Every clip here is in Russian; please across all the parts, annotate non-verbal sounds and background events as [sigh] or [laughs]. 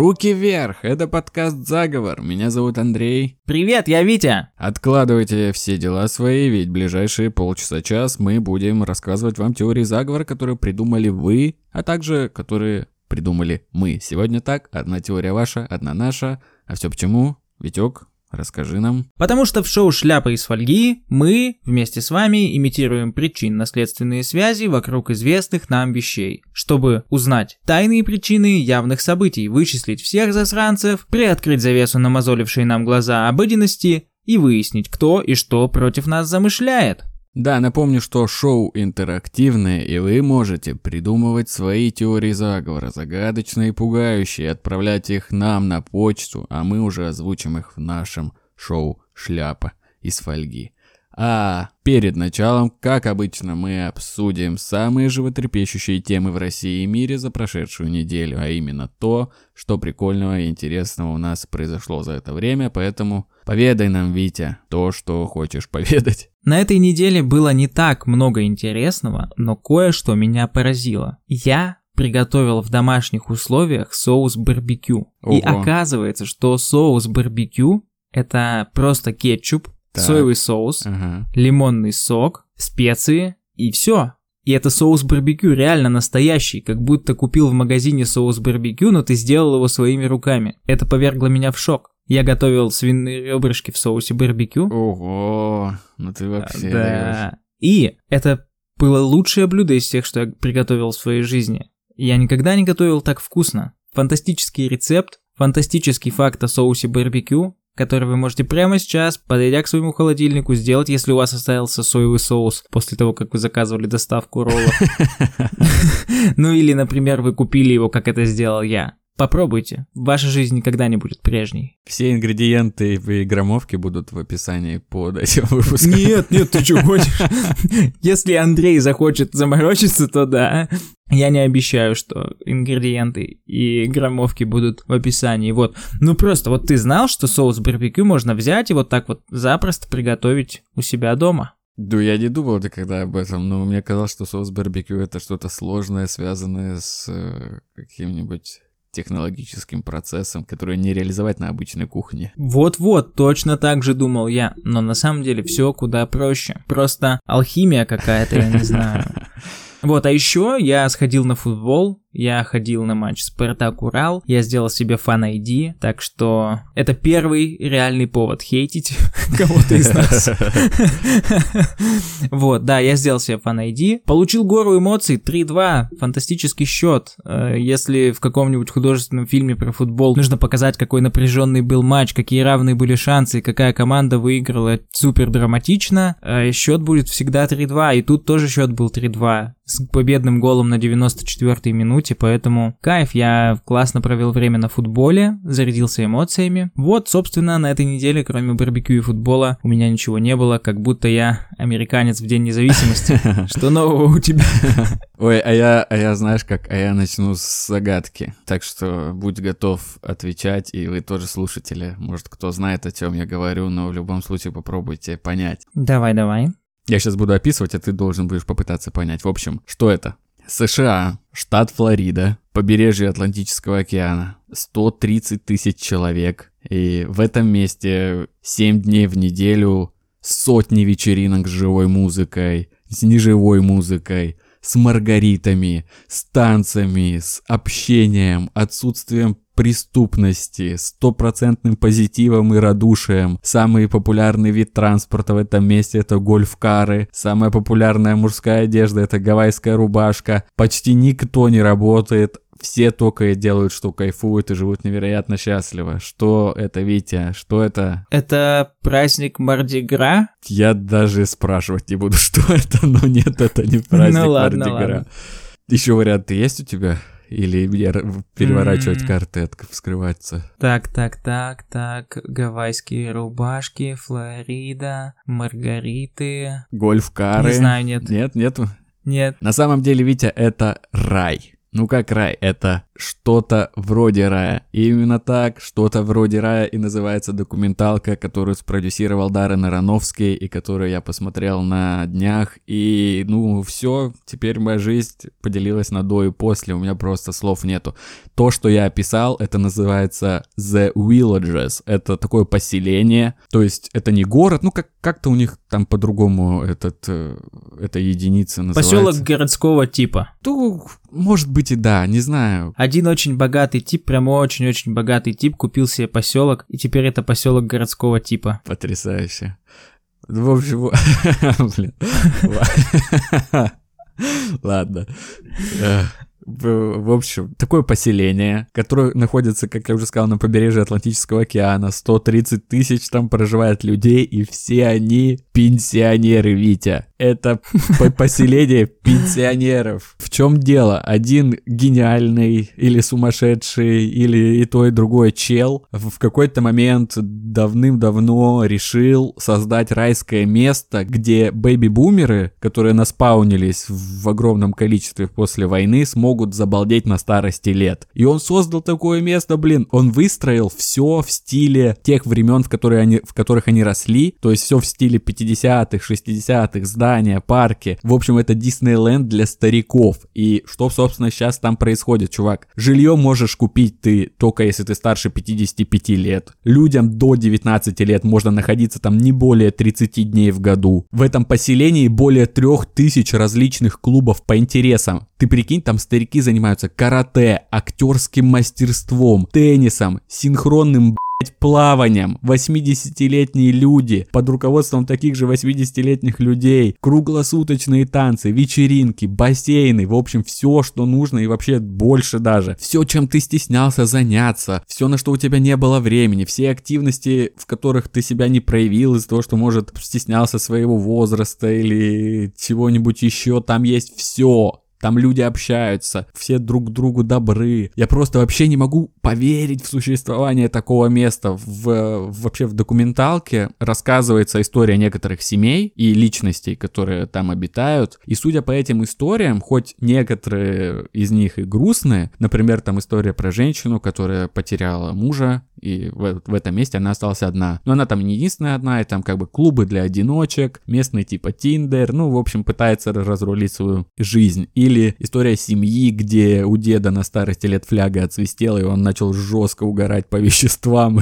Руки вверх! Это подкаст «Заговор». Меня зовут Андрей. Привет, я Витя. Откладывайте все дела свои, ведь ближайшие полчаса-час мы будем рассказывать вам теории заговора, которые придумали вы, а также которые придумали мы. Сегодня так, одна теория ваша, одна наша. А все почему? Витек, Расскажи нам. Потому что в шоу «Шляпа из фольги» мы вместе с вами имитируем причинно-следственные связи вокруг известных нам вещей, чтобы узнать тайные причины явных событий, вычислить всех засранцев, приоткрыть завесу намазолившей нам глаза обыденности и выяснить, кто и что против нас замышляет. Да, напомню, что шоу интерактивное, и вы можете придумывать свои теории заговора, загадочные и пугающие, отправлять их нам на почту, а мы уже озвучим их в нашем шоу «Шляпа из фольги». А перед началом, как обычно, мы обсудим самые животрепещущие темы в России и мире за прошедшую неделю, а именно то, что прикольного и интересного у нас произошло за это время, поэтому поведай нам, Витя, то, что хочешь поведать. На этой неделе было не так много интересного, но кое-что меня поразило. Я приготовил в домашних условиях соус барбекю. Ого. И оказывается, что соус барбекю это просто кетчуп, так. соевый соус, ага. лимонный сок, специи и все. И это соус барбекю реально настоящий, как будто купил в магазине соус барбекю, но ты сделал его своими руками. Это повергло меня в шок. Я готовил свиные ребрышки в соусе барбекю. Ого, ну ты вообще Да. И это было лучшее блюдо из всех, что я приготовил в своей жизни. Я никогда не готовил так вкусно. Фантастический рецепт, фантастический факт о соусе барбекю, который вы можете прямо сейчас, подойдя к своему холодильнику, сделать, если у вас остался соевый соус после того, как вы заказывали доставку роллов. [laughs] [laughs] Ну или, например, вы купили его, как это сделал я. Попробуйте. Ваша жизнь никогда не будет прежней. Все ингредиенты и граммовки будут в описании под этим выпуском. Нет, нет, ты что гонишь? [laughs] Если Андрей захочет заморочиться, то да. Я не обещаю, что ингредиенты и граммовки будут в описании. Вот. Ну просто, вот ты знал, что соус барбекю можно взять и вот так вот запросто приготовить у себя дома? Да, я не думал никогда об этом, но мне казалось, что соус барбекю это что-то сложное, связанное с э, каким-нибудь технологическим процессом, который не реализовать на обычной кухне. Вот-вот, точно так же думал я, но на самом деле все куда проще. Просто алхимия какая-то, я не знаю. [laughs] Вот, а еще я сходил на футбол, я ходил на матч Спартак Урал, я сделал себе фан ID, так что это первый реальный повод хейтить [laughs] кого-то из нас. [laughs] Вот, да, я сделал себе фан ID, получил гору эмоций 3-2, фантастический счет. Э, если в каком-нибудь художественном фильме про футбол нужно показать, какой напряженный был матч, какие равные были шансы, какая команда выиграла супер драматично, э, счет будет всегда 3-2, и тут тоже счет был 3-2 с победным голом на 94-й минуте, поэтому кайф, я классно провел время на футболе, зарядился эмоциями. Вот, собственно, на этой неделе, кроме барбекю и футбола, у меня ничего не было, как будто я американец в День независимости. [laughs] Что нового у тебя? [laughs] Ой, а я, а я, знаешь как, а я начну с загадки. Так что будь готов отвечать, и вы тоже слушатели. Может, кто знает, о чем я говорю, но в любом случае попробуйте понять. Давай, давай. Я сейчас буду описывать, а ты должен будешь попытаться понять. В общем, что это? США, штат Флорида, побережье Атлантического океана, 130 тысяч человек. И в этом месте 7 дней в неделю сотни вечеринок с живой музыкой, с неживой музыкой, с маргаритами, с танцами, с общением, отсутствием преступности, стопроцентным позитивом и радушием. Самый популярный вид транспорта в этом месте это гольф-кары. Самая популярная мужская одежда это гавайская рубашка. Почти никто не работает. Все только и делают, что кайфуют и живут невероятно счастливо. Что это, Витя? Что это? Это праздник Мардигра? Я даже спрашивать не буду, [laughs] что это, но нет, это не праздник ну, ладно, Мардигра. Ладно. Еще варианты есть у тебя? Или переворачивать mm. карты, вскрываться? Так, так, так, так. Гавайские рубашки, Флорида, Маргариты. Гольф-кары. Не знаю, нет. Нет, нету? Нет. На самом деле, Витя, это рай. Ну как рай? Это что-то вроде рая. И именно так, что-то вроде рая и называется документалка, которую спродюсировал Даррен Аронофский и которую я посмотрел на днях. И, ну, все, теперь моя жизнь поделилась на до и после, у меня просто слов нету. То, что я описал, это называется The Villages. Это такое поселение, то есть это не город, ну, как, как-то у них там по-другому этот, э, эта единица называется. Поселок городского типа. Ну, может быть и да, не знаю. Один очень богатый тип, прям очень-очень богатый тип, купил себе поселок, и теперь это поселок городского типа. Потрясающе. В общем, [laughs] блин. Ладно. В общем, такое поселение, которое находится, как я уже сказал, на побережье Атлантического океана. 130 тысяч там проживает людей, и все они пенсионеры, Витя. Это поселение пенсионеров. В чем дело? Один гениальный или сумасшедший, или и то, и другое чел в какой-то момент давным-давно решил создать райское место, где бэби-бумеры, которые наспаунились в огромном количестве после войны, смогут забалдеть на старости лет. И он создал такое место, блин, он выстроил все в стиле тех времен, в, которые они, в которых они росли, то есть все в стиле 50-х, 60-х, здания, парки. В общем, это Диснейленд для стариков. И что, собственно, сейчас там происходит, чувак? Жилье можешь купить ты только если ты старше 55 лет. Людям до 19 лет можно находиться там не более 30 дней в году. В этом поселении более 3000 различных клубов по интересам. Ты прикинь, там старики занимаются карате, актерским мастерством, теннисом, синхронным плаванием. 80-летние люди под руководством таких же 80-летних людей. Круглосуточные танцы, вечеринки, бассейны. В общем, все, что нужно и вообще больше даже. Все, чем ты стеснялся заняться. Все, на что у тебя не было времени. Все активности, в которых ты себя не проявил из-за того, что, может, стеснялся своего возраста или чего-нибудь еще. Там есть все. Там люди общаются, все друг другу добры. Я просто вообще не могу поверить в существование такого места. В, вообще в документалке рассказывается история некоторых семей и личностей, которые там обитают. И судя по этим историям, хоть некоторые из них и грустные, например, там история про женщину, которая потеряла мужа и в, в этом месте она осталась одна. Но она там не единственная одна, и там как бы клубы для одиночек, местный типа Тиндер, ну, в общем, пытается разрулить свою жизнь. Или история семьи, где у деда на старости лет фляга отсвистела, и он начал жестко угорать по веществам,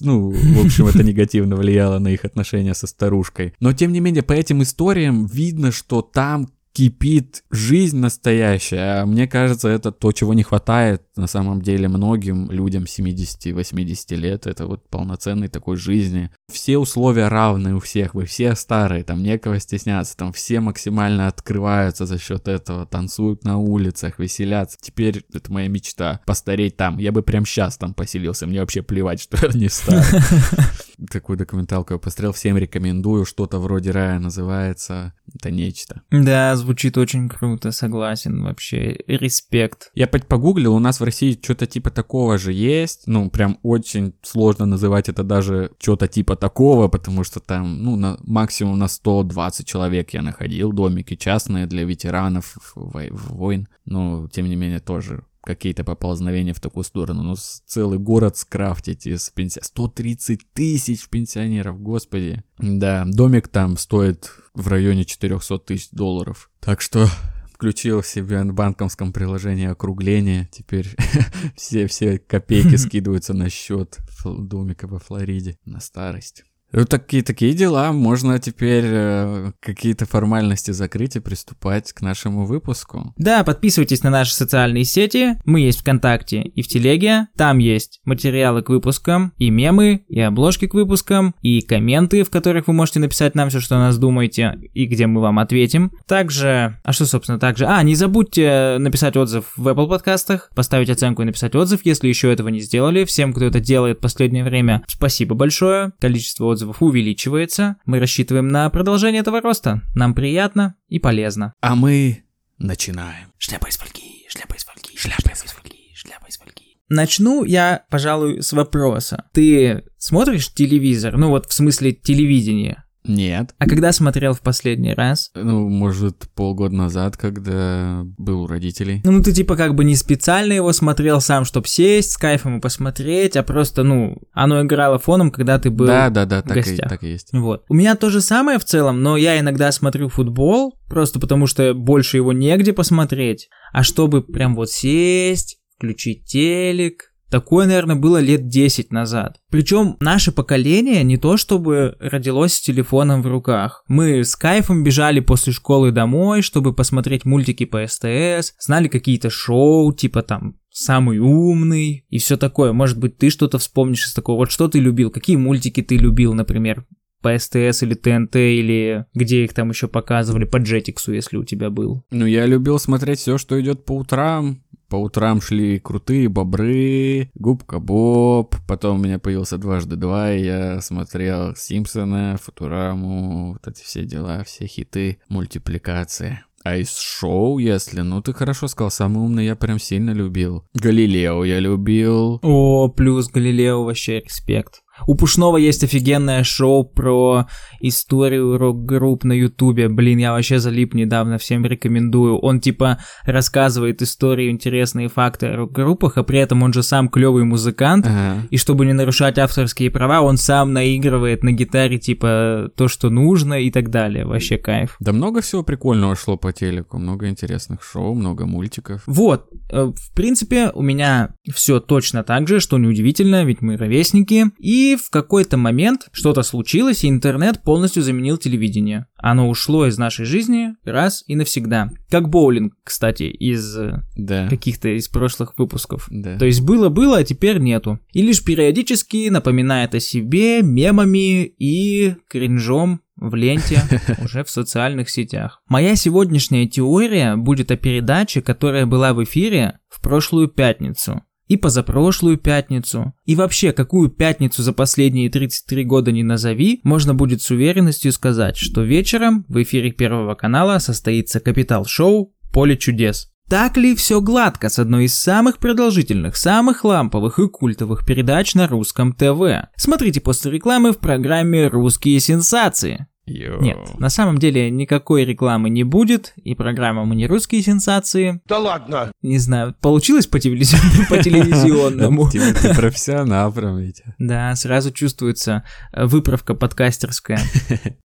ну, в общем, это негативно влияло на их отношения со старушкой. Но, тем не менее, по этим историям видно, что там кипит жизнь настоящая. Мне кажется, это то, чего не хватает на самом деле многим людям 70-80 лет. Это вот полноценной такой жизни. Все условия равны у всех, вы все старые, там некого стесняться, там все максимально открываются за счет этого, танцуют на улицах, веселятся. Теперь это моя мечта, постареть там. Я бы прям сейчас там поселился, мне вообще плевать, что я не старый. [laughs] Такую документалку я посмотрел, всем рекомендую, что-то вроде рая называется. Это нечто. Да, звучит очень круто, согласен, вообще, респект. Я погуглил, у нас в России что-то типа такого же есть, ну, прям очень сложно называть это даже что-то типа такого, потому что там, ну, на, максимум на 120 человек я находил домики частные для ветеранов войн, но, тем не менее, тоже какие-то поползновения в такую сторону. Ну, целый город скрафтить из пенсионеров. 130 тысяч пенсионеров, господи. Да, домик там стоит в районе 400 тысяч долларов. Так что [laughs] включил себе на банковском приложении округление. Теперь [laughs] все, все копейки [laughs] скидываются на счет домика во Флориде на старость. Такие, такие дела. Можно теперь э, какие-то формальности закрыть и приступать к нашему выпуску. Да, подписывайтесь на наши социальные сети. Мы есть ВКонтакте и в Телеге. Там есть материалы к выпускам, и мемы, и обложки к выпускам, и комменты, в которых вы можете написать нам все, что о нас думаете, и где мы вам ответим. Также, а что, собственно, также? А, не забудьте написать отзыв в Apple подкастах, поставить оценку и написать отзыв, если еще этого не сделали. Всем, кто это делает в последнее время, спасибо большое. Количество отзывов отзывов увеличивается. Мы рассчитываем на продолжение этого роста. Нам приятно и полезно. А мы начинаем. Шляпа из фольги, шляпа из фольги, шляпа из фольги, шляпа из фольги. Начну я, пожалуй, с вопроса. Ты смотришь телевизор? Ну вот в смысле телевидения? Нет. А когда смотрел в последний раз? Ну, может, полгода назад, когда был у родителей. Ну, ты типа как бы не специально его смотрел сам, чтобы сесть с кайфом и посмотреть, а просто, ну, оно играло фоном, когда ты был Да, да, да, в так и, гостях. так и есть. Вот. У меня то же самое в целом, но я иногда смотрю футбол, просто потому что больше его негде посмотреть. А чтобы прям вот сесть, включить телек, Такое, наверное, было лет 10 назад. Причем наше поколение не то чтобы родилось с телефоном в руках. Мы с кайфом бежали после школы домой, чтобы посмотреть мультики по СТС, знали какие-то шоу, типа там самый умный и все такое. Может быть, ты что-то вспомнишь из такого. Вот что ты любил, какие мультики ты любил, например, по СТС или ТНТ, или где их там еще показывали, по Джетиксу, если у тебя был. Ну, я любил смотреть все, что идет по утрам. По утрам шли крутые бобры, губка Боб, потом у меня появился дважды два, и я смотрел Симпсона, Футураму, вот эти все дела, все хиты, мультипликации. А из шоу, если, ну ты хорошо сказал, самый умный я прям сильно любил. Галилео я любил. О, плюс Галилео вообще респект. У Пушного есть офигенное шоу про историю рок-групп на Ютубе. Блин, я вообще залип недавно, всем рекомендую. Он типа рассказывает истории, интересные факты о рок-группах, а при этом он же сам клевый музыкант. Ага. И чтобы не нарушать авторские права, он сам наигрывает на гитаре типа то, что нужно и так далее. Вообще кайф. Да много всего прикольного шло по телеку, много интересных шоу, много мультиков. Вот, э, в принципе, у меня все точно так же, что неудивительно, ведь мы ровесники. И в какой-то момент что-то случилось, и интернет полностью заменил телевидение. Оно ушло из нашей жизни раз и навсегда. Как боулинг, кстати, из э, Да. каких-то из прошлых выпусков. Да. То есть было-было, а теперь нету. И лишь периодически напоминает о себе мемами и кринжом в ленте [laughs] уже в социальных сетях. Моя сегодняшняя теория будет о передаче, которая была в эфире в прошлую пятницу. И позапрошлую пятницу. И вообще, какую пятницу за последние 33 года не назови, можно будет с уверенностью сказать, что вечером в эфире Первого канала состоится капитал-шоу «Поле чудес». Так ли все гладко с одной из самых продолжительных, самых ламповых и культовых передач на русском ТВ? Смотрите после рекламы в программе «Русские сенсации». Йоу. Нет, на самом деле никакой рекламы не будет, и программа «Мы не русские сенсации». Да ладно! Не знаю, получилось по, телевизионному- по телевизионному? Типа ты профессионал прям, Витя. Да, сразу чувствуется э, выправка подкастерская.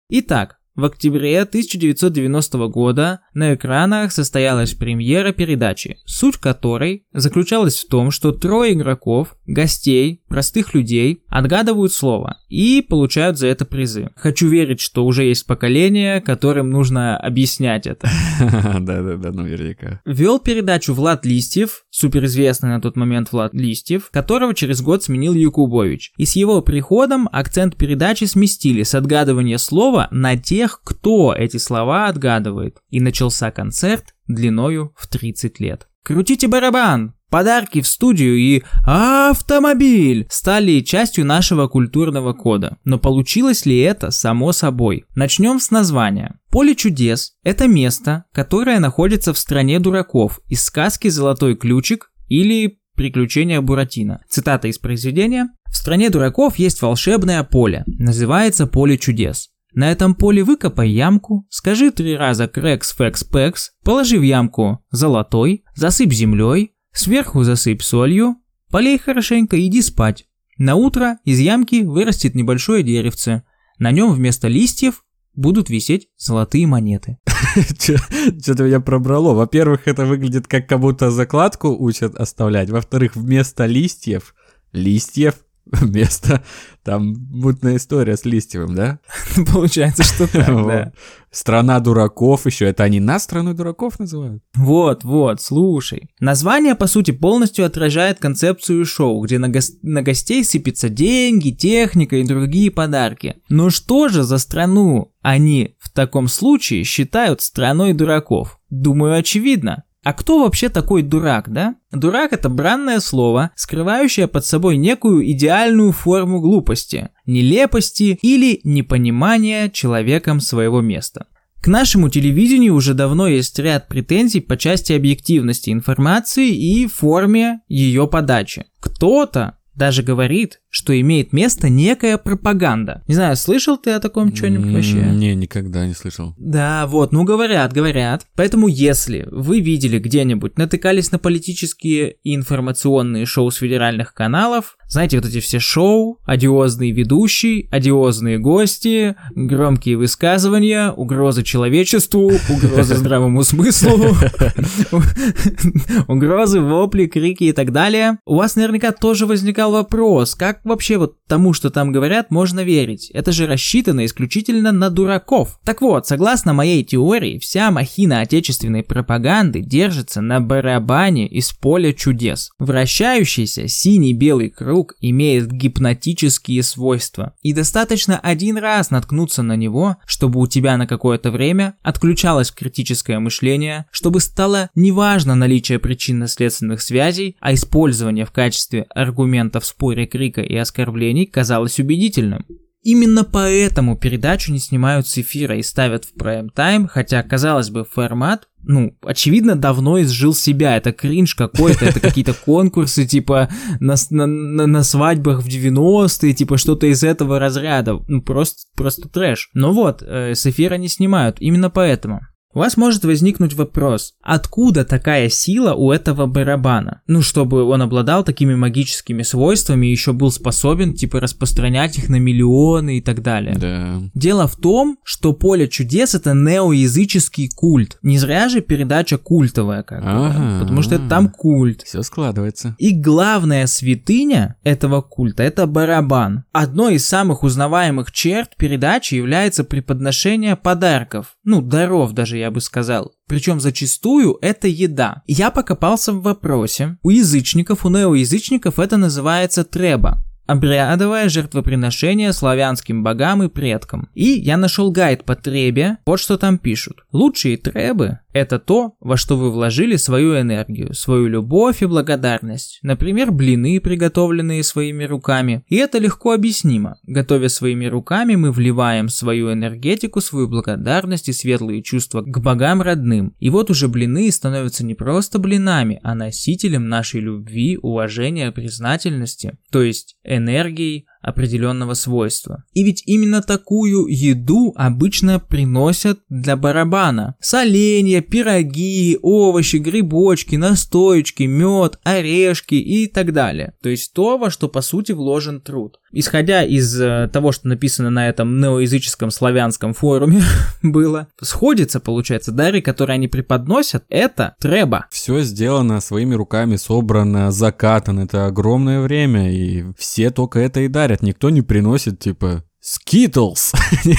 Итак, в октябре 1990 года на экранах состоялась премьера передачи, суть которой заключалась в том, что трое игроков, гостей, простых людей отгадывают слово и получают за это призы. Хочу верить, что уже есть поколение, которым нужно объяснять это. [laughs] Да-да-да, наверняка. Вел передачу Влад Листьев, суперизвестный на тот момент Влад Листьев, которого через год сменил Якубович. И с его приходом акцент передачи сместили с отгадывания слова на тех, кто эти слова отгадывает. И начался концерт длиною в 30 лет. Крутите барабан! Подарки в студию и автомобиль стали частью нашего культурного кода. Но получилось ли это само собой? Начнем с названия. Поле чудес – это место, которое находится в стране дураков из сказки «Золотой ключик» или «Приключения Буратино». Цитата из произведения. «В стране дураков есть волшебное поле. Называется поле чудес. На этом поле выкопай ямку, скажи три раза крекс, фекс, пекс, положи в ямку золотой, засыпь землей, сверху засыпь солью, полей хорошенько, иди спать. На утро из ямки вырастет небольшое деревце. На нем вместо листьев будут висеть золотые монеты. [laughs] Что-то меня пробрало. Во-первых, это выглядит как как будто закладку учат оставлять. Во-вторых, вместо листьев, листьев, [laughs] вместо там мутная история с листьевым, да? [laughs] Получается, что так, да. Страна дураков еще. Это они нас страной дураков называют? Вот, вот, слушай. Название, по сути, полностью отражает концепцию шоу, где на, гос- на гостей сыпятся деньги, техника и другие подарки. Но что же за страну они в таком случае считают страной дураков? Думаю, очевидно. А кто вообще такой дурак, да? Дурак это бранное слово, скрывающее под собой некую идеальную форму глупости, нелепости или непонимания человеком своего места. К нашему телевидению уже давно есть ряд претензий по части объективности информации и форме ее подачи. Кто-то даже говорит, что имеет место некая пропаганда. Не знаю, слышал ты о таком что-нибудь вообще? Не, никогда не слышал. Да, вот, ну говорят, говорят. Поэтому если вы видели где-нибудь, натыкались на политические и информационные шоу с федеральных каналов, знаете, вот эти все шоу, одиозный ведущий, одиозные гости, громкие высказывания, угрозы человечеству, угрозы здравому смыслу, [laughs] угрозы, вопли, крики и так далее. У вас наверняка тоже возникал вопрос, как вообще вот тому, что там говорят, можно верить? Это же рассчитано исключительно на дураков. Так вот, согласно моей теории, вся махина отечественной пропаганды держится на барабане из поля чудес. Вращающийся синий-белый круг имеет гипнотические свойства. И достаточно один раз наткнуться на него, чтобы у тебя на какое-то время отключалось критическое мышление, чтобы стало неважно наличие причинно-следственных связей, а использование в качестве аргумента в споре крика и оскорблений казалось убедительным. Именно поэтому передачу не снимают с эфира и ставят в прайм-тайм, хотя, казалось бы, формат, ну, очевидно, давно изжил себя. Это кринж какой-то, это какие-то конкурсы, типа, на, на, на свадьбах в 90-е, типа, что-то из этого разряда. Ну, просто, просто трэш. Но вот, э, с эфира не снимают, именно поэтому. У вас может возникнуть вопрос, откуда такая сила у этого барабана? Ну, чтобы он обладал такими магическими свойствами и еще был способен, типа, распространять их на миллионы и так далее. Да. Дело в том, что поле чудес это неоязыческий культ. Не зря же передача культовая, как бы, Ага. потому что это там культ. Все складывается. И главная святыня этого культа – это барабан. Одной из самых узнаваемых черт передачи является преподношение подарков. Ну, даров даже, я бы сказал. Причем зачастую это еда. Я покопался в вопросе. У язычников, у неоязычников это называется треба. Обрядовое жертвоприношение славянским богам и предкам. И я нашел гайд по требе, вот что там пишут. Лучшие требы – это то, во что вы вложили свою энергию, свою любовь и благодарность. Например, блины, приготовленные своими руками. И это легко объяснимо. Готовя своими руками, мы вливаем свою энергетику, свою благодарность и светлые чувства к богам родным. И вот уже блины становятся не просто блинами, а носителем нашей любви, уважения, признательности. То есть энергией определенного свойства. И ведь именно такую еду обычно приносят для барабана. Соленья, пироги, овощи, грибочки, настоечки, мед, орешки и так далее. То есть то, во что по сути вложен труд. Исходя из э, того, что написано на этом неоязыческом славянском форуме [laughs] было, сходится, получается, дары, которые они преподносят, это треба. Все сделано своими руками, собрано, закатано. Это огромное время, и все только это и дарят. Никто не приносит, типа, Skittles. [laughs] Нет.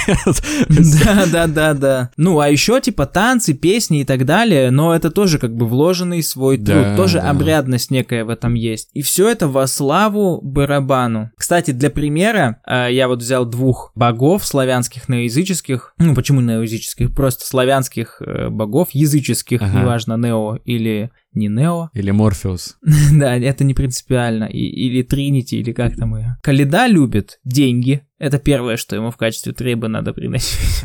Да, да, да, да. Ну, а еще типа танцы, песни и так далее, но это тоже как бы вложенный свой труд, Да, тоже да. обрядность некая в этом есть. И все это во славу барабану. Кстати, для примера, э, я вот взял двух богов славянских неоязыческих, ну почему неоязыческих, просто славянских э, богов, языческих, Ага. неважно, нео или не нео, [laughs] Или Морфеус. да, это не принципиально. И- или Тринити, или как там ее. Каледа любит деньги. Это первое, что ему в качестве требы надо приносить.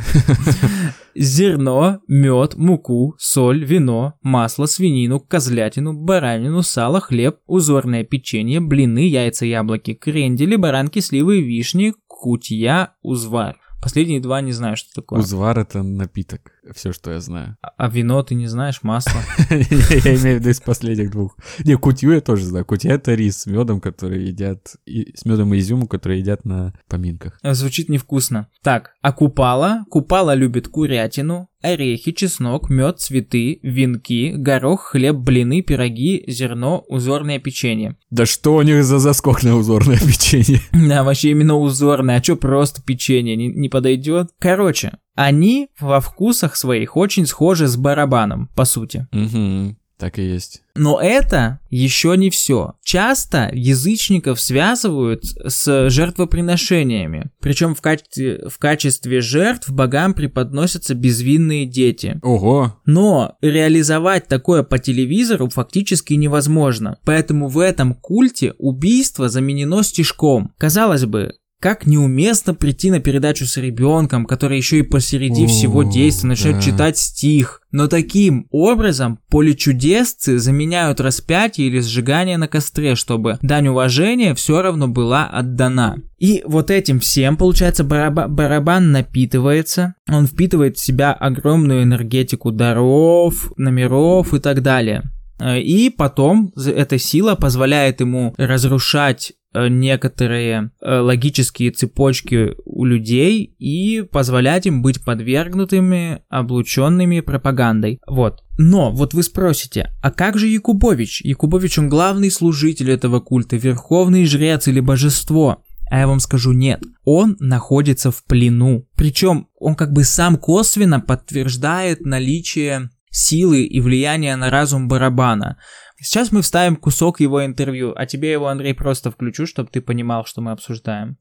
[laughs] Зерно, мед, муку, соль, вино, масло, свинину, козлятину, баранину, сало, хлеб, узорное печенье, блины, яйца, яблоки, крендели, баранки, сливы, вишни, кутья, узвар. Последние два не знаю, что такое. Узвар это напиток. Все, что я знаю. А- А вино ты не знаешь, масло. [laughs] Я имею в виду из последних двух. Не, кутью я тоже знаю. Кутья это рис с медом, который едят, с медом и изюмом, который едят на поминках. Звучит невкусно. Так, а купала? Купала любит курятину, орехи, чеснок, мед, цветы, венки, горох, хлеб, блины, пироги, зерно, узорное печенье. Да что у них за заскок на узорное [laughs] печенье? Да, вообще именно узорное, а чё просто печенье, не, не подойдет? Короче, они во вкусах своих очень схожи с барабаном, по сути. Угу, так и есть. Но это еще не все. Часто язычников связывают с жертвоприношениями. Причем в качестве, в качестве жертв богам преподносятся безвинные дети. Ого, Но реализовать такое по телевизору фактически невозможно. Поэтому в этом культе убийство заменено стишком. Казалось бы, как неуместно прийти на передачу с ребенком, который еще и посреди О, всего действия начнет да. читать стих. Но таким образом полечудесцы заменяют распятие или сжигание на костре, чтобы дань уважения все равно была отдана. И вот этим всем, получается, бараба- барабан напитывается, он впитывает в себя огромную энергетику даров, номеров и так далее. И потом эта сила позволяет ему разрушать э, некоторые э, логические цепочки у людей и позволять им быть подвергнутыми, облученными пропагандой. Вот. Но вот вы спросите, а как же Якубович? Якубович он главный служитель этого культа, верховный жрец или божество. А я вам скажу нет, он находится в плену. Причем он как бы сам косвенно подтверждает наличие силы и влияния на разум барабана. Сейчас мы вставим кусок его интервью, а тебе его, Андрей, просто включу, чтобы ты понимал, что мы обсуждаем.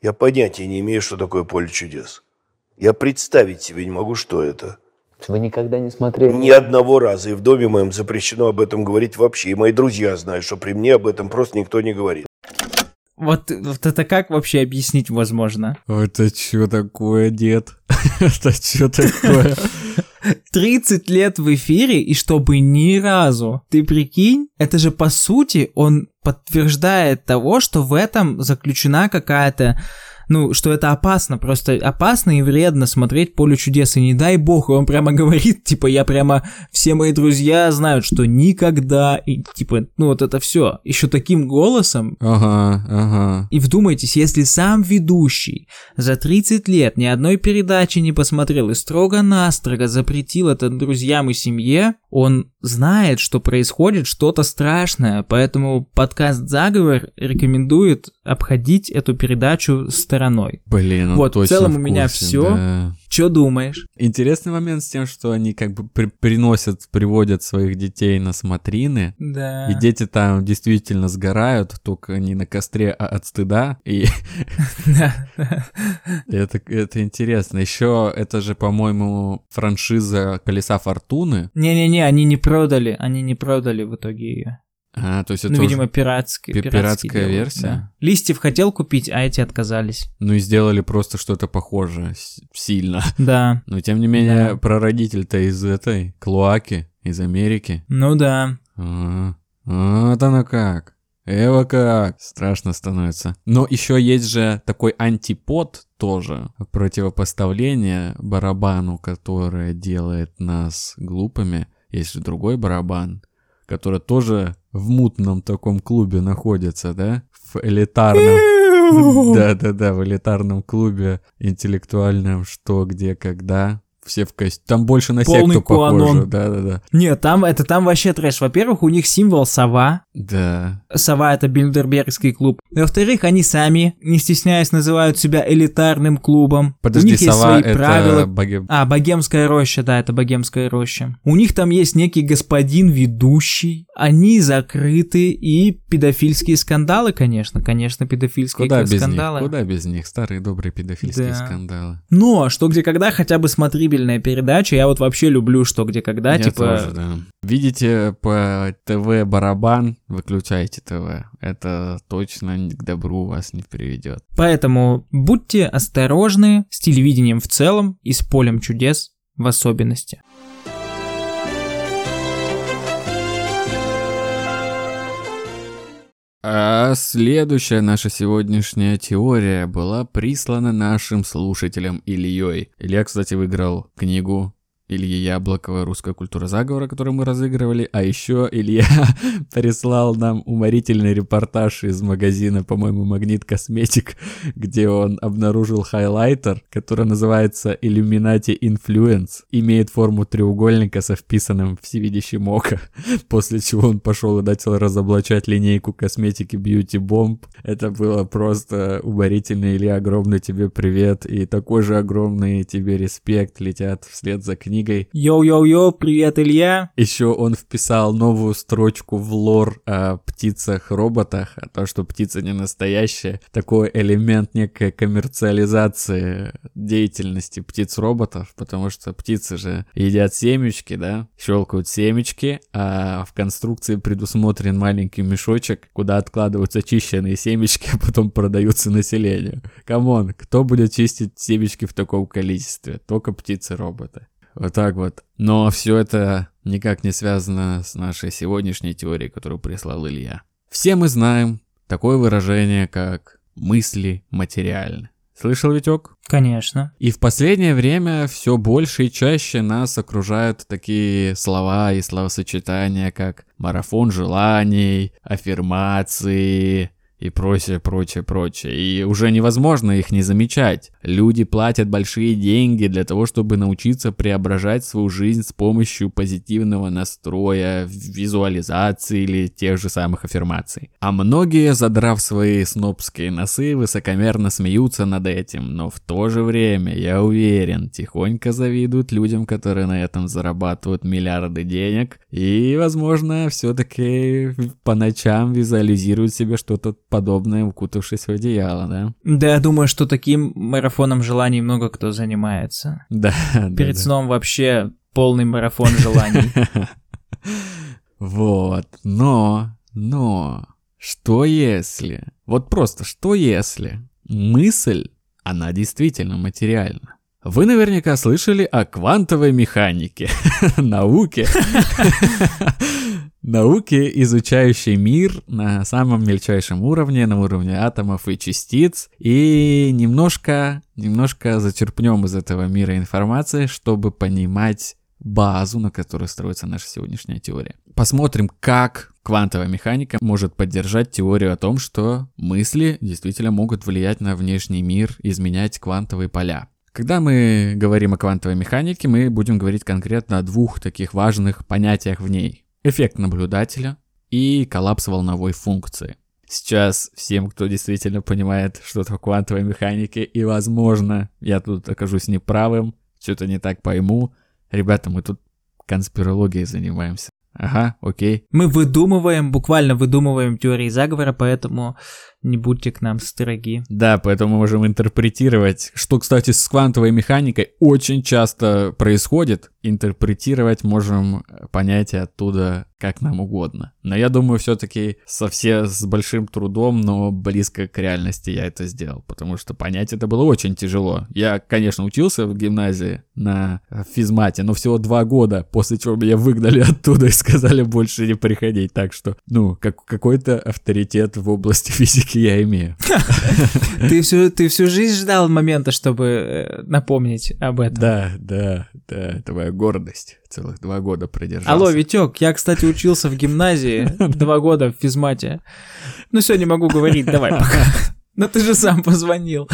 Я понятия не имею, что такое поле чудес. Я представить себе не могу, что это. Вы никогда не смотрели? Ни одного раза. И в доме моем запрещено об этом говорить вообще. И мои друзья знают, что при мне об этом просто никто не говорит. Вот, вот это как вообще объяснить возможно? Это что такое, дед? [laughs] Это что такое? 30 лет в эфире, и чтобы ни разу. Ты прикинь, это же по сути он подтверждает того, что в этом заключена какая-то ну, что это опасно, просто опасно и вредно смотреть поле чудес, и не дай бог, он прямо говорит, типа, я прямо, все мои друзья знают, что никогда, и типа, ну вот это все, еще таким голосом, Ага, ага. и вдумайтесь, если сам ведущий за 30 лет ни одной передачи не посмотрел и строго-настрого запретил это друзьям и семье, он знает, что происходит что-то страшное, поэтому подкаст «Заговор» рекомендует обходить эту передачу стороной. Блин, он Вот, в точно целом у меня всё. да. Чё думаешь? Интересный момент с тем, что они как бы при- приносят, приводят своих детей на смотрины, Да. и дети там действительно сгорают, только не на костре, а от стыда. И [laughs] это, это интересно. Еще это же, по-моему, франшиза Колеса Фортуны. Не-не-не, они не продали, они не продали в итоге ее. А, то есть это Ну, видимо, пиратская, пи- пиратский пиратская делают, версия? да. Листьев хотел купить, а эти отказались. Ну и сделали просто что-то похожее сильно. [laughs] Да. Но тем не менее, Да. прародитель-то из этой, Клоаки, из Америки. Ну да. А, вот оно как. Эва как. Страшно становится. Но еще есть же такой антипод тоже, противопоставление барабану, которое делает нас глупыми. Есть же другой барабан, который тоже в мутном таком клубе находится, да? В элитарном. Да-да-да, в элитарном клубе интеллектуальном «Что, где, когда». Все в костюме. Там больше на Полный секту похоже. куанон. Да-да-да. Нет, там это там вообще трэш. Во-первых, у них символ сова. Да. Сова это Бильдербергский клуб. Во-вторых, они сами, не стесняясь, называют себя элитарным клубом. Подожди, у них есть сова свои это правила. боге- А, богемская роща, да, это богемская роща. У них там есть некий господин ведущий. Они закрыты и педофильские скандалы, конечно, конечно, педофильские Куда без скандалы. них? Куда без них? Старые добрые педофильские Да. скандалы. Но что где когда хотя бы смотрибельная передача. Я вот вообще люблю что где когда, Я типа. тоже, да. Видите по ТВ барабан, выключайте ТВ. Это точно к добру вас не приведет. Поэтому будьте осторожны с телевидением в целом и с полем чудес в особенности. А следующая наша сегодняшняя теория была прислана нашим слушателям Ильей. Илья, кстати, выиграл книгу Ильи Яблокова «Русская культура заговора», которую мы разыгрывали. А еще Илья [laughs] прислал нам уморительный репортаж из магазина, по-моему, «Магнит Косметик», [laughs] где он обнаружил хайлайтер, который называется Illuminati Influence, имеет форму треугольника со вписанным всевидящим око, [laughs] после чего он пошел и начал разоблачать линейку косметики Beauty Bomb. Это было просто уморительно, Илья, огромный тебе привет, и такой же огромный тебе респект летят вслед за книгой. Книгой. Йоу-йоу-йоу, привет, Илья. Еще он вписал новую строчку в лор о птицах-роботах, о том, что птица не настоящая. Такой элемент некой коммерциализации деятельности птиц-роботов, потому что птицы же едят семечки, да, щелкают семечки, а в конструкции предусмотрен маленький мешочек, куда откладываются чищенные семечки, [laughs] а потом продаются населению. Come on, кто будет чистить семечки в таком количестве? Только птицы-роботы. Вот так вот. Но все это никак не связано с нашей сегодняшней теорией, которую прислал Илья. Все мы знаем такое выражение, как мысли материальны. Слышал, Витек? Конечно. И в последнее время все больше и чаще нас окружают такие слова и словосочетания, как марафон желаний, аффирмации, и прочее, прочее, прочее. И уже невозможно их не замечать. Люди платят большие деньги для того, чтобы научиться преображать свою жизнь с помощью позитивного настроя, визуализации или тех же самых аффирмаций. А многие, задрав свои снобские носы, высокомерно смеются над этим, но в то же время, я уверен, тихонько завидуют людям, которые на этом зарабатывают миллиарды денег и, возможно, все-таки по ночам визуализируют себе что-то подобное, укутавшись в одеяло, да? Да, я думаю, что таким марафоном желаний много кто занимается. Да. Перед да, сном вообще полный марафон желаний. [laughs] Вот, но, но, что если, вот просто что если мысль, она действительно материальна? Вы наверняка слышали о квантовой механике, [laughs] науке, [laughs] науке, изучающей мир на самом мельчайшем уровне, на уровне атомов и частиц, и немножко, немножко зачерпнем из этого мира информации, чтобы понимать базу, на которой строится наша сегодняшняя теория. Посмотрим, как квантовая механика может поддержать теорию о том, что мысли действительно могут влиять на внешний мир, изменять квантовые поля. Когда мы говорим о квантовой механике, мы будем говорить конкретно о двух таких важных понятиях в ней. Эффект наблюдателя и коллапс волновой функции. Сейчас всем, кто действительно понимает что-то в квантовой механике, и, возможно, я тут окажусь неправым, что-то не так пойму. Ребята, мы тут конспирологией занимаемся. Ага, окей. Мы выдумываем, буквально выдумываем теории заговора, поэтому не будьте к нам строги. Да, поэтому мы можем интерпретировать, что, кстати, с квантовой механикой очень часто происходит. Интерпретировать можем понятие оттуда как нам угодно. Но я думаю, все-таки совсем с большим трудом, но близко к реальности я это сделал, потому что понять это было очень тяжело. Я, конечно, учился в гимназии на физмате, но всего два года, после чего меня выгнали [laughs] оттуда и сказали больше не приходить. Так что, ну, как, какой-то авторитет в области [laughs] физики я имею. [laughs] Ты всю, ты всю жизнь ждал момента, чтобы э, напомнить об этом. Да, да, да, это моя гордость. Целых два года продержался. Алло, Витек, я, кстати, учился в гимназии [laughs] два года в физмате. Ну все, не могу говорить, давай пока. [laughs] Но ты же сам позвонил.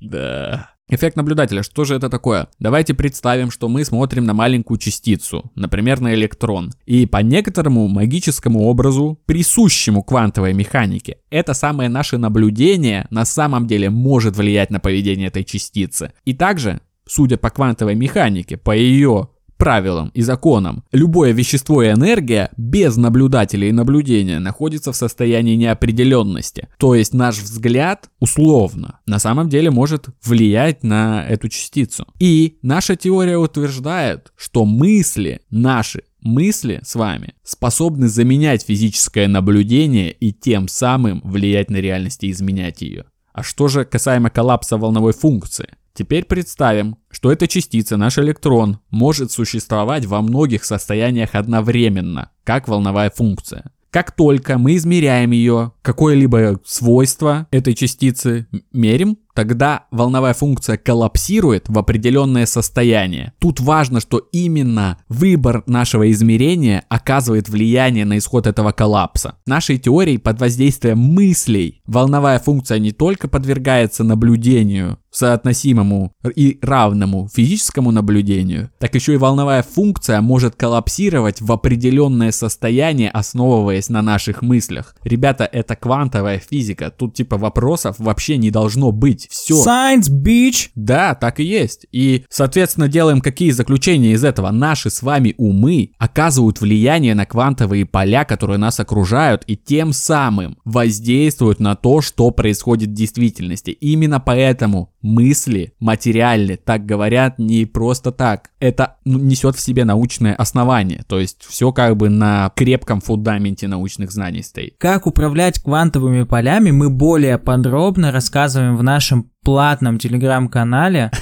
Да. Эффект наблюдателя, что же это такое? Давайте представим, что мы смотрим на маленькую частицу, например, на электрон. И по некоторому магическому образу, присущему квантовой механике, это самое наше наблюдение на самом деле может влиять на поведение этой частицы. И также, судя по квантовой механике, по ее правилам и законам, любое вещество и энергия без наблюдателя и наблюдения находится в состоянии неопределенности. То есть наш взгляд условно на самом деле может влиять на эту частицу. И наша теория утверждает, что мысли наши мысли с вами способны заменять физическое наблюдение и тем самым влиять на реальность и изменять ее. А что же касаемо коллапса волновой функции? Теперь представим, что эта частица, наш электрон, может существовать во многих состояниях одновременно, как волновая функция. Как только мы измеряем ее, какое-либо свойство этой частицы мерим, тогда волновая функция коллапсирует в определенное состояние. Тут важно, что именно выбор нашего измерения оказывает влияние на исход этого коллапса. Нашей теорией под воздействием мыслей волновая функция не только подвергается наблюдению соотносимому и равному физическому наблюдению, так еще и волновая функция может коллапсировать в определенное состояние, основываясь на наших мыслях. Ребята, это квантовая физика, тут типа вопросов вообще не должно быть. Все. Science, bitch! Да, так и есть. И, соответственно, делаем какие заключения из этого? Наши с вами умы оказывают влияние на квантовые поля, которые нас окружают, и тем самым воздействуют на то, что происходит в действительности. Именно поэтому мысли материальны, так говорят не просто так. Это ну, несет в себе научное основание, то есть все как бы на крепком фундаменте научных знаний стоит. Как управлять квантовыми полями мы более подробно рассказываем в нашем платном телеграм-канале. [laughs]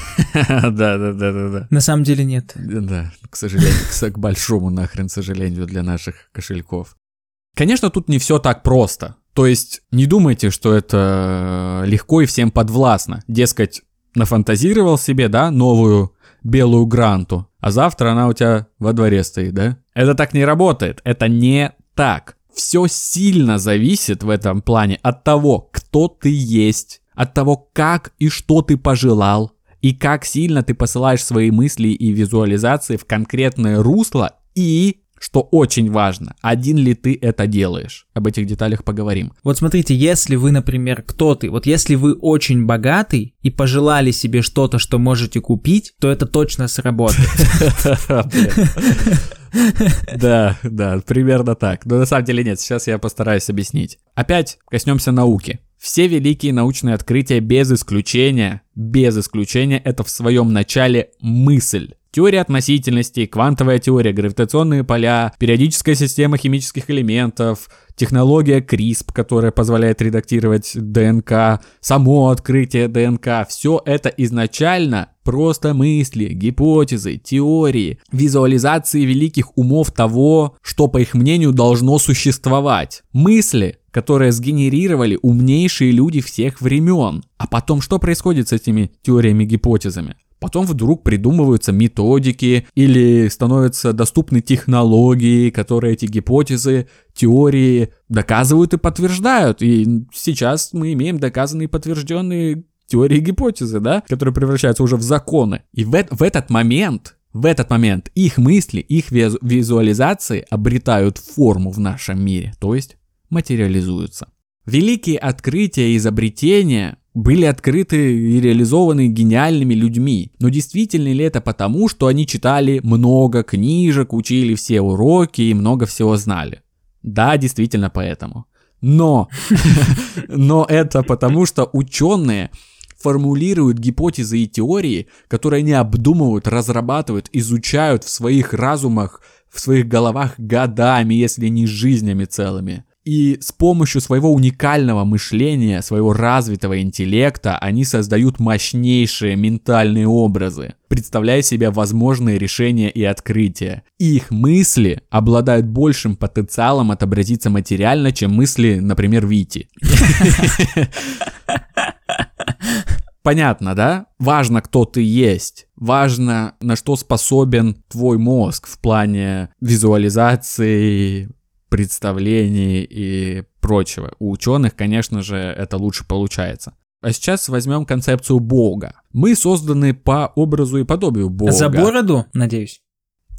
Да, да, да, да, да. На самом деле нет. Да, к сожалению, к большому нахрен сожалению для наших кошельков. Конечно, тут не все так просто. То есть не думайте, что это легко и всем подвластно. Дескать, нафантазировал себе, да, новую белую гранту, а завтра она у тебя во дворе стоит, да? Это так не работает, это не так. Все сильно зависит в этом плане от того, кто ты есть, от того, как и что ты пожелал, и как сильно ты посылаешь свои мысли и визуализации в конкретное русло и что очень важно, один ли ты это делаешь. Об этих деталях поговорим. Вот смотрите, если вы, например, кто ты, вот если вы очень богатый и пожелали себе что-то, что можете купить, то это точно сработает. [laughs] Да, да, примерно так. Но на самом деле нет, сейчас я постараюсь объяснить. Опять коснемся науки. Все великие научные открытия без исключения, без исключения, это в своем начале мысль. Теория относительности, квантовая теория, гравитационные поля, периодическая система химических элементов, технология CRISP, которая позволяет редактировать ДНК, само открытие ДНК, все это изначально просто мысли, гипотезы, теории, визуализации великих умов того, что, по их мнению, должно существовать. Мысли, которые сгенерировали умнейшие люди всех времен. А потом что происходит с этими теориями-гипотезами? Потом вдруг придумываются методики или становятся доступны технологии, которые эти гипотезы, теории доказывают и подтверждают. И сейчас мы имеем доказанные и подтвержденные теории и гипотезы, да, которые превращаются уже в законы. И в, в этот момент в этот момент их мысли, их визуализации обретают форму в нашем мире, то есть материализуются. Великие открытия и изобретения были открыты и реализованы гениальными людьми. Но действительно ли это потому, что они читали много книжек, учили все уроки и много всего знали? Да, действительно поэтому. Но, [laughs] но это потому, что ученые формулируют гипотезы и теории, которые они обдумывают, разрабатывают, изучают в своих разумах, в своих головах годами, если не жизнями целыми. И с помощью своего уникального мышления, своего развитого интеллекта, они создают мощнейшие ментальные образы, представляя себе возможные решения и открытия. Их мысли обладают большим потенциалом отобразиться материально, чем мысли, например, Вити. Понятно, да? Важно, кто ты есть. Важно, на что способен твой мозг в плане визуализации, представлений и прочего. У ученых, конечно же, это лучше получается. А сейчас возьмем концепцию Бога. Мы созданы по образу и подобию Бога. За бороду, надеюсь?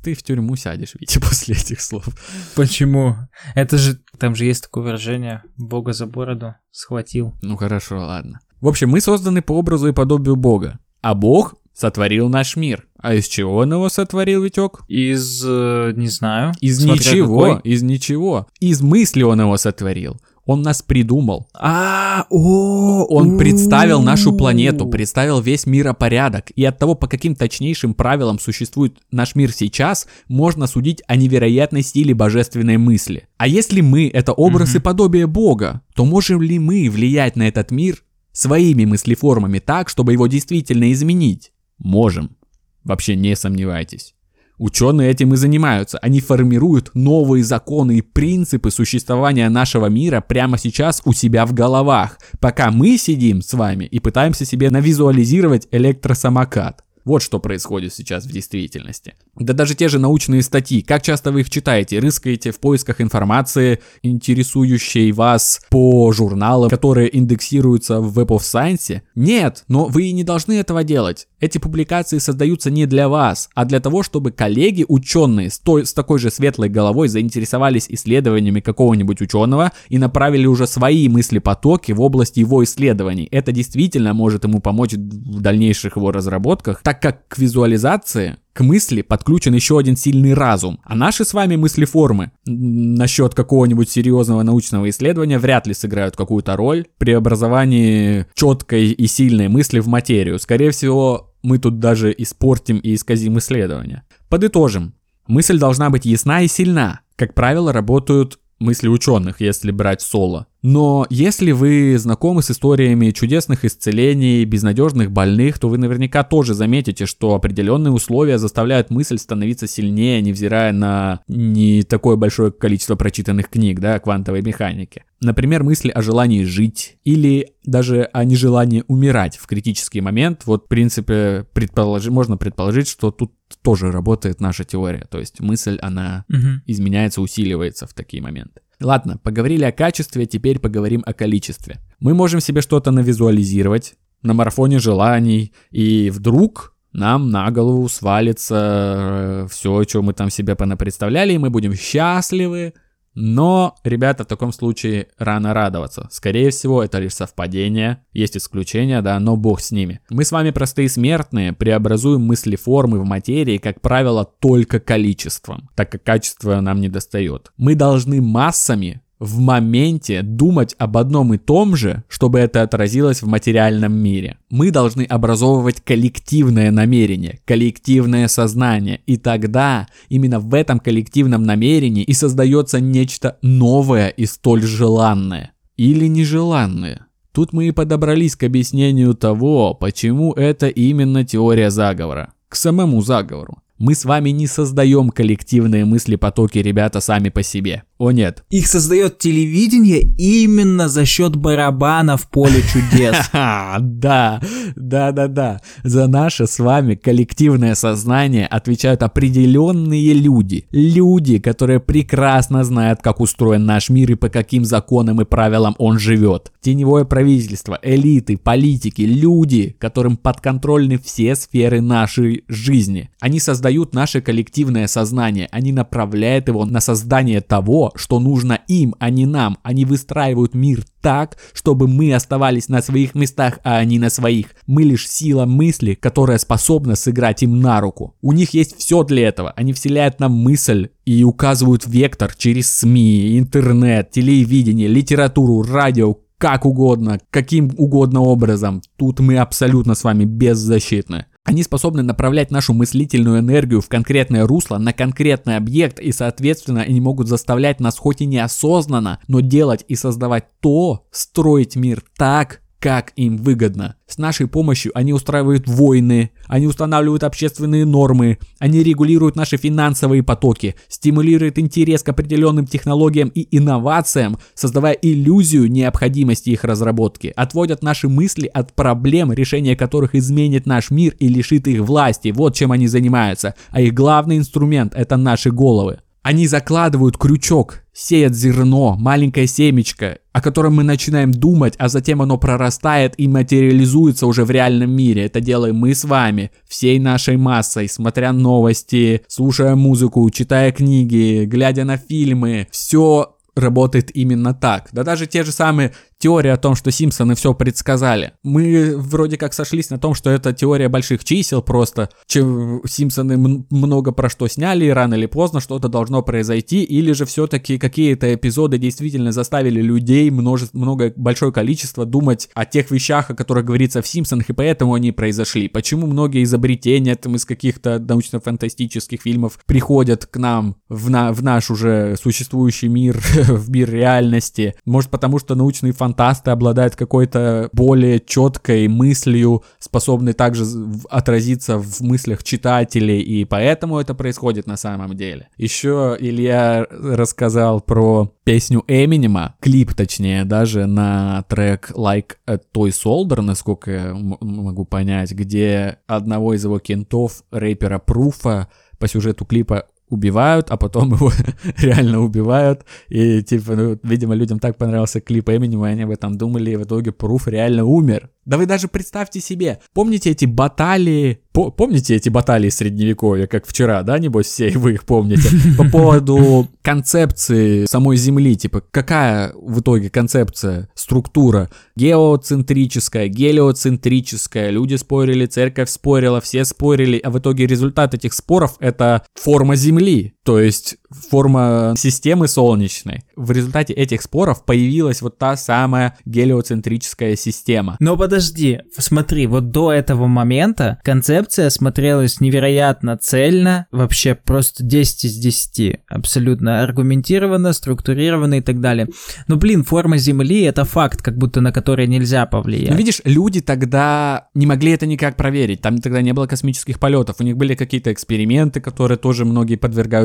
Ты в тюрьму сядешь, видите, [laughs] после этих слов. Почему? Это же, там же есть такое выражение, Бога за бороду схватил. Ну хорошо, ладно. В общем, мы созданы по образу и подобию Бога. А Бог сотворил наш мир. А из чего он его сотворил, Витек? Из, э, не знаю. Из ничего, какой. из ничего. Из мысли он его сотворил. Он нас придумал. А, о, Он представил нашу планету, представил весь миропорядок. И от того, по каким точнейшим правилам существует наш мир сейчас, можно судить о невероятной силе божественной мысли. А если мы — это образ и подобие Бога, то можем ли мы влиять на этот мир своими мыслеформами так, чтобы его действительно изменить? Можем. Вообще не сомневайтесь. Ученые этим и занимаются. Они формируют новые законы и принципы существования нашего мира прямо сейчас у себя в головах, пока мы сидим с вами и пытаемся себе навизуализировать электросамокат. Вот что происходит сейчас в действительности. Да даже те же научные статьи, как часто вы их читаете, рыскаете в поисках информации, интересующей вас по журналам, которые индексируются в Web of Science? Нет, но вы и не должны этого делать. Эти публикации создаются не для вас, а для того, чтобы коллеги, ученые с, той, с такой же светлой головой заинтересовались исследованиями какого-нибудь ученого и направили уже свои мысли-потоки в области его исследований. Это действительно может ему помочь в дальнейших его разработках, так как к визуализации к мысли подключен еще один сильный разум, а наши с вами мыслеформы насчет какого-нибудь серьезного научного исследования вряд ли сыграют какую-то роль при образовании четкой и сильной мысли в материю. Скорее всего, мы тут даже испортим и исказим исследования. Подытожим. Мысль должна быть ясна и сильна. Как правило, работают мысли ученых, если брать соло. Но если вы знакомы с историями чудесных исцелений, безнадежных больных, то вы наверняка тоже заметите, что определенные условия заставляют мысль становиться сильнее, невзирая на не такое большое количество прочитанных книг, да, о квантовой механике. Например, мысли о желании жить или даже о нежелании умирать в критический момент. Вот, в принципе, предполож... можно предположить, что тут тоже работает наша теория. То есть мысль, она угу. изменяется, усиливается в такие моменты. Ладно, поговорили о качестве, теперь поговорим о количестве. Мы можем себе что-то навизуализировать на марафоне желаний, и вдруг нам на голову свалится э, все, что мы там себе понапредставляли, и мы будем счастливы, но, ребята, в таком случае рано радоваться. Скорее всего, это лишь совпадение. Есть исключения, да, но бог с ними. Мы с вами простые смертные, преобразуем мысли формы в материи, как правило, только количеством, так как качество нам не достает. Мы должны массами в моменте думать об одном и том же, чтобы это отразилось в материальном мире. Мы должны образовывать коллективное намерение, коллективное сознание, и тогда именно в этом коллективном намерении и создается нечто новое и столь желанное. Или нежеланное. Тут мы и подобрались к объяснению того, почему это именно теория заговора. К самому заговору. Мы с вами не создаем коллективные мысли потоки ребята сами по себе. О нет. Их создает телевидение именно за счет барабана в поле чудес. [laughs] Да, да, да, да. За наше с вами коллективное сознание отвечают определенные люди. Люди, которые прекрасно знают, как устроен наш мир и по каким законам и правилам он живет. Теневое правительство, элиты, политики, люди, которым подконтрольны все сферы нашей жизни. Они создают наше коллективное сознание. Они направляют его на создание того, что нужно им, а не нам. Они выстраивают мир так, чтобы мы оставались на своих местах, а они на своих. Мы лишь сила мысли, которая способна сыграть им на руку. У них есть все для этого. Они вселяют нам мысль и указывают вектор через СМИ, интернет, телевидение, литературу, радио, как угодно, каким угодно образом. Тут мы абсолютно с вами беззащитны. Они способны направлять нашу мыслительную энергию в конкретное русло, на конкретный объект, и, соответственно, они могут заставлять нас хоть и неосознанно, но делать и создавать то, строить мир так, как им выгодно. С нашей помощью они устраивают войны, они устанавливают общественные нормы, они регулируют наши финансовые потоки, стимулируют интерес к определенным технологиям и инновациям, создавая иллюзию необходимости их разработки, отводят наши мысли от проблем, решение которых изменит наш мир и лишит их власти. Вот чем они занимаются. А их главный инструмент это наши головы. Они закладывают крючок, сеят зерно, маленькое семечко, о котором мы начинаем думать, а затем оно прорастает и материализуется уже в реальном мире. Это делаем мы с вами, всей нашей массой, смотря новости, слушая музыку, читая книги, глядя на фильмы. Все работает именно так. Да даже те же самые теория о том, что Симпсоны все предсказали. Мы вроде как сошлись на том, что это теория больших чисел просто. Чем Симпсоны много про что сняли, и рано или поздно что-то должно произойти, или же все-таки какие-то эпизоды действительно заставили людей, множество, много, большое количество думать о тех вещах, о которых говорится в Симпсонах, и поэтому они произошли. Почему многие изобретения там из каких-то научно-фантастических фильмов приходят к нам в, на, в наш уже существующий мир [laughs] в мир реальности. Может потому, что научные фантасты обладают какой-то более четкой мыслью, способной также отразиться в мыслях читателей, и поэтому это происходит на самом деле. Еще Илья рассказал про песню Эминема, клип точнее, даже на трек Like a Toy Soldier, насколько я могу понять, где одного из его кентов, рэпера Пруфа, по сюжету клипа убивают, а потом его [laughs] реально убивают. И, типа, ну, видимо, людям так понравился клип Эминема, и они об этом думали, и в итоге Пруф реально умер. Да вы даже представьте себе, помните эти баталии, по, помните эти баталии средневековья, как вчера, да, небось все [laughs] вы их помните, по поводу концепции самой Земли, типа, какая в итоге концепция, структура, геоцентрическая, гелиоцентрическая, люди спорили, церковь спорила, все спорили, а в итоге результат этих споров это форма Земли, то есть форма системы солнечной. В результате этих споров появилась вот та самая гелиоцентрическая система. Но подожди, смотри, вот до этого момента концепция смотрелась невероятно цельно, вообще просто 10 из 10, абсолютно аргументированно, структурированно и так далее. Но, блин, форма Земли — это факт, как будто на который нельзя повлиять. Ну, видишь, люди тогда не могли это никак проверить, там тогда не было космических полетов, у них были какие-то эксперименты, которые тоже многие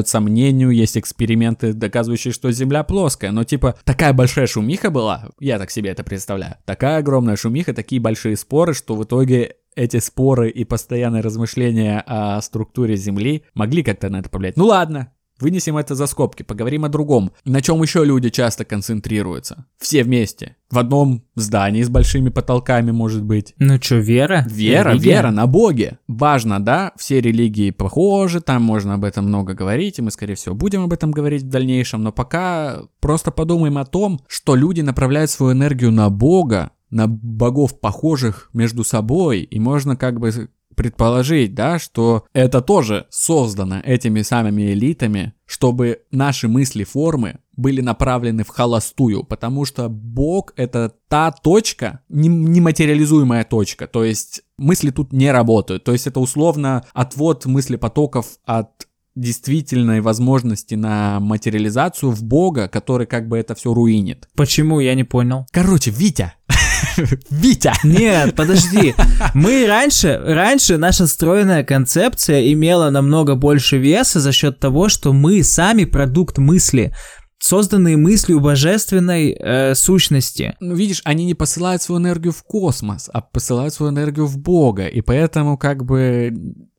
подвергают сомнению, есть эксперименты, доказывающие, что Земля плоская, но типа такая большая шумиха была, я так себе это представляю, такая огромная шумиха, такие большие споры, что в итоге эти споры и постоянные размышления о структуре Земли могли как-то на это повлиять. Ну ладно, Вынесем это за скобки, поговорим о другом. На чем еще люди часто концентрируются? Все вместе. В одном здании с большими потолками, может быть. Ну что, вера? Вера, Религия? вера на Боге. Важно, да? Все религии похожи, там можно об этом много говорить, и мы, скорее всего, будем об этом говорить в дальнейшем. Но пока просто подумаем о том, что люди направляют свою энергию на Бога, на богов похожих между собой, и можно как бы предположить, да, что это тоже создано этими самыми элитами, чтобы наши мысли формы были направлены в холостую, потому что Бог это та точка, нематериализуемая точка, то есть мысли тут не работают, то есть это условно отвод мыслепотоков от действительной возможности на материализацию в Бога, который как бы это все руинит. Почему? Я не понял. Короче, Витя, [laughs] Витя! Нет, подожди. Мы раньше, раньше наша стройная концепция имела намного больше веса за счет того, что мы сами продукт мысли созданные мыслью божественной э, сущности. Ну, видишь, они не посылают свою энергию в космос, а посылают свою энергию в Бога, и поэтому как бы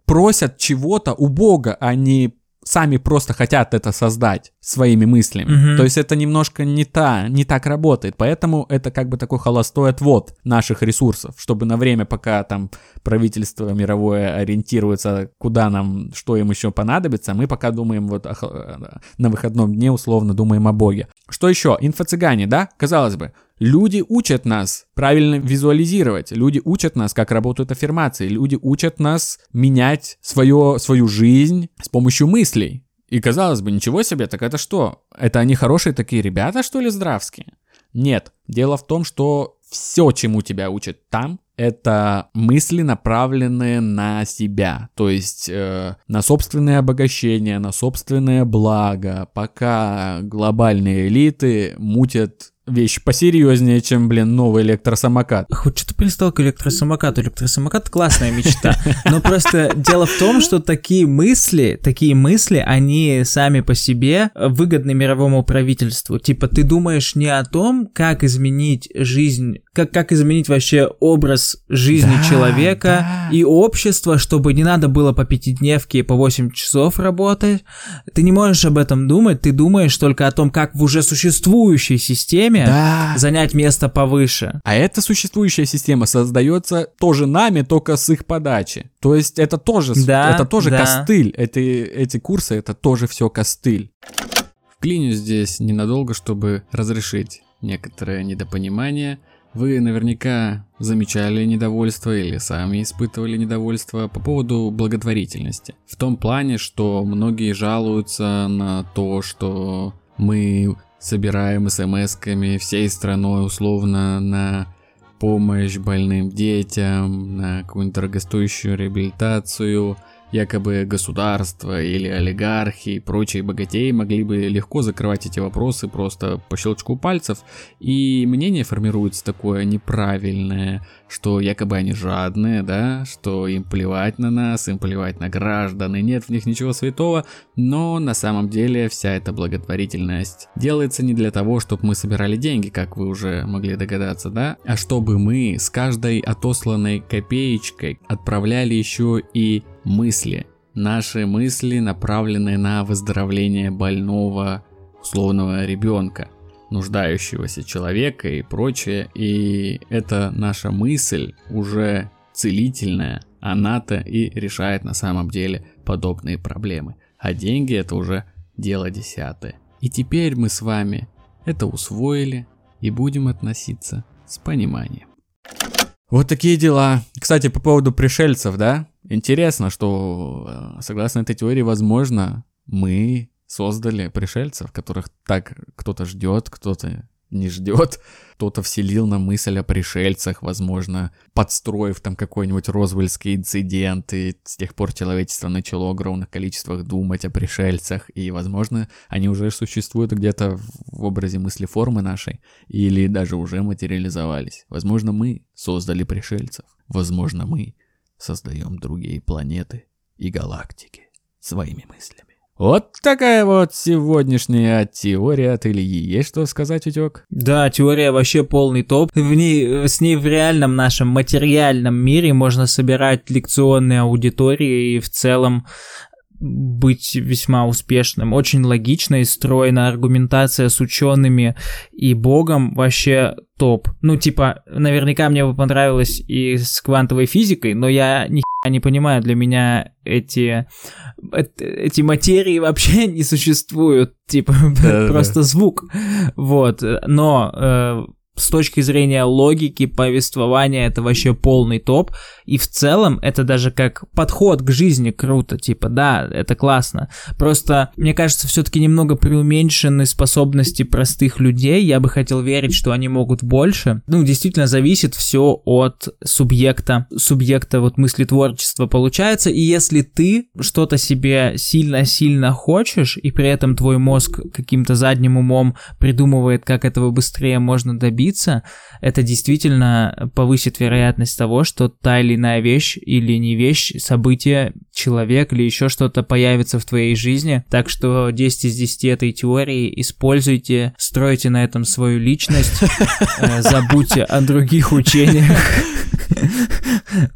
просят чего-то у Бога, а не сами просто хотят это создать своими мыслями. Угу. То есть это немножко не та, не так работает. Поэтому это как бы такой холостой отвод наших ресурсов, чтобы на время, пока там правительство мировое ориентируется, куда нам, что им еще понадобится, мы пока думаем вот о, на выходном дне условно думаем о Боге. Что еще? Инфо-цыгане, да? Казалось бы, Люди учат нас правильно визуализировать, люди учат нас, как работают аффирмации, люди учат нас менять свое, свою жизнь с помощью мыслей. И казалось бы, ничего себе, так это что? Это они хорошие такие ребята, что ли, здравские? Нет, дело в том, что все, чему тебя учат там, это мысли, направленные на себя, то есть э, на собственное обогащение, на собственное благо, пока глобальные элиты мутят вещь посерьезнее, чем, блин, новый электросамокат. Хоть что-то пристал к электросамокату. Электросамокат классная мечта. Но просто дело в том, что такие мысли, такие мысли, они сами по себе выгодны мировому правительству. Типа ты думаешь не о том, как изменить жизнь, как, как изменить вообще образ жизни да, человека да. и общества, чтобы не надо было по пятидневке по 8 часов работать. Ты не можешь об этом думать, ты думаешь только о том, как в уже существующей системе системе да. занять место повыше. А эта существующая система создается тоже нами, только с их подачи. То есть это тоже, да, это тоже да. костыль. Эти, эти курсы это тоже все костыль. Вклинюсь здесь ненадолго, чтобы разрешить некоторое недопонимание. Вы наверняка замечали недовольство или сами испытывали недовольство по поводу благотворительности. В том плане, что многие жалуются на то, что мы собираем смс-ками всей страной условно на помощь больным детям, на какую-нибудь дорогостоящую реабилитацию, якобы государство или олигархи и прочие богатеи могли бы легко закрывать эти вопросы просто по щелчку пальцев, и мнение формируется такое неправильное, что якобы они жадные, да, что им плевать на нас, им плевать на граждан, и нет в них ничего святого, но на самом деле вся эта благотворительность делается не для того, чтобы мы собирали деньги, как вы уже могли догадаться, да, а чтобы мы с каждой отосланной копеечкой отправляли еще и мысли. Наши мысли направлены на выздоровление больного условного ребенка нуждающегося человека и прочее. И эта наша мысль уже целительная, она-то и решает на самом деле подобные проблемы. А деньги это уже дело десятое. И теперь мы с вами это усвоили и будем относиться с пониманием. Вот такие дела. Кстати, по поводу пришельцев, да? Интересно, что э, согласно этой теории, возможно, мы создали пришельцев, которых так кто-то ждет, кто-то не ждет. Кто-то вселил на мысль о пришельцах, возможно, подстроив там какой-нибудь розвельский инцидент, и с тех пор человечество начало в огромных количествах думать о пришельцах, и, возможно, они уже существуют где-то в образе мысли формы нашей, или даже уже материализовались. Возможно, мы создали пришельцев. Возможно, мы создаем другие планеты и галактики своими мыслями. Вот такая вот сегодняшняя теория от Ильи. Есть что сказать, Утек? Да, теория вообще полный топ. В ней, с ней в реальном нашем материальном мире можно собирать лекционные аудитории и в целом быть весьма успешным. Очень логичная и стройная аргументация с учеными и богом вообще топ. Ну, типа, наверняка мне бы понравилось и с квантовой физикой, но я ни не понимаю, для меня эти, эти материи вообще [laughs] не существуют, типа, [laughs] просто звук. Вот, но э, с точки зрения логики, повествования, это вообще полный топ. И в целом это даже как подход к жизни круто, типа, да, это классно. Просто, мне кажется, все-таки немного преуменьшены способности простых людей. Я бы хотел верить, что они могут больше. Ну, действительно, зависит все от субъекта, субъекта вот мысли творчества получается. И если ты что-то себе сильно-сильно хочешь, и при этом твой мозг каким-то задним умом придумывает, как этого быстрее можно добиться, добиться, это действительно повысит вероятность того, что та или иная вещь или не вещь, событие, человек или еще что-то появится в твоей жизни. Так что 10 из 10 этой теории используйте, стройте на этом свою личность, [laughs] э, забудьте о других учениях.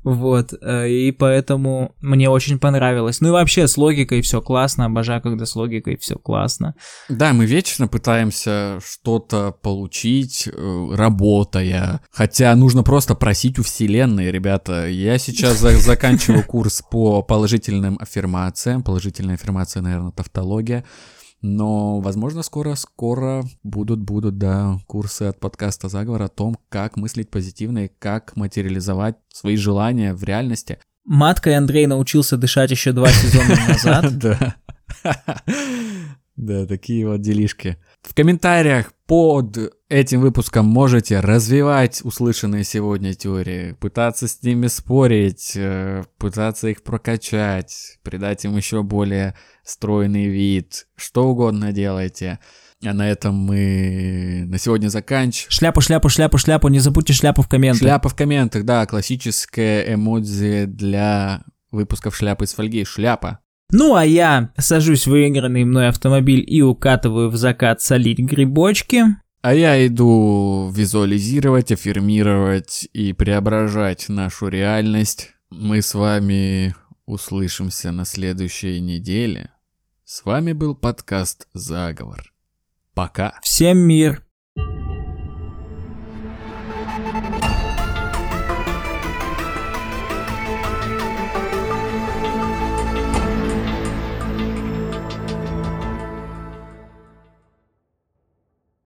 Вот, э, и поэтому мне очень понравилось. Ну и вообще с логикой все классно, обожаю, когда с логикой все классно. Да, мы вечно пытаемся что-то получить, э, работая, хотя нужно просто просить у вселенной, ребята. Я сейчас [laughs] заканчиваю курс по положительным аффирмациям, положительная аффирмация, наверное, тавтология. Но, возможно, скоро-скоро будут, будут, да, курсы от подкаста «Заговор» о том, как мыслить позитивно и как материализовать свои желания в реальности. Маткой Андрей научился дышать еще два сезона назад. [laughs] Да. [laughs] Да, такие вот делишки. В комментариях под этим выпуском можете развивать услышанные сегодня теории, пытаться с ними спорить, э, пытаться их прокачать, придать им еще более стройный вид, что угодно делайте. А на этом мы на сегодня заканчиваем. Шляпу, шляпу, шляпу, шляпу, не забудьте шляпу в комментах. Шляпа в комментах, да, классическая эмодзи для выпусков шляпы из фольги. Шляпа. Ну а я сажусь в выигранный мной автомобиль и укатываю в закат солить грибочки. А я иду визуализировать, аффирмировать и преображать нашу реальность. Мы с вами услышимся на следующей неделе. С вами был подкаст «Заговор». Пока. Всем мир.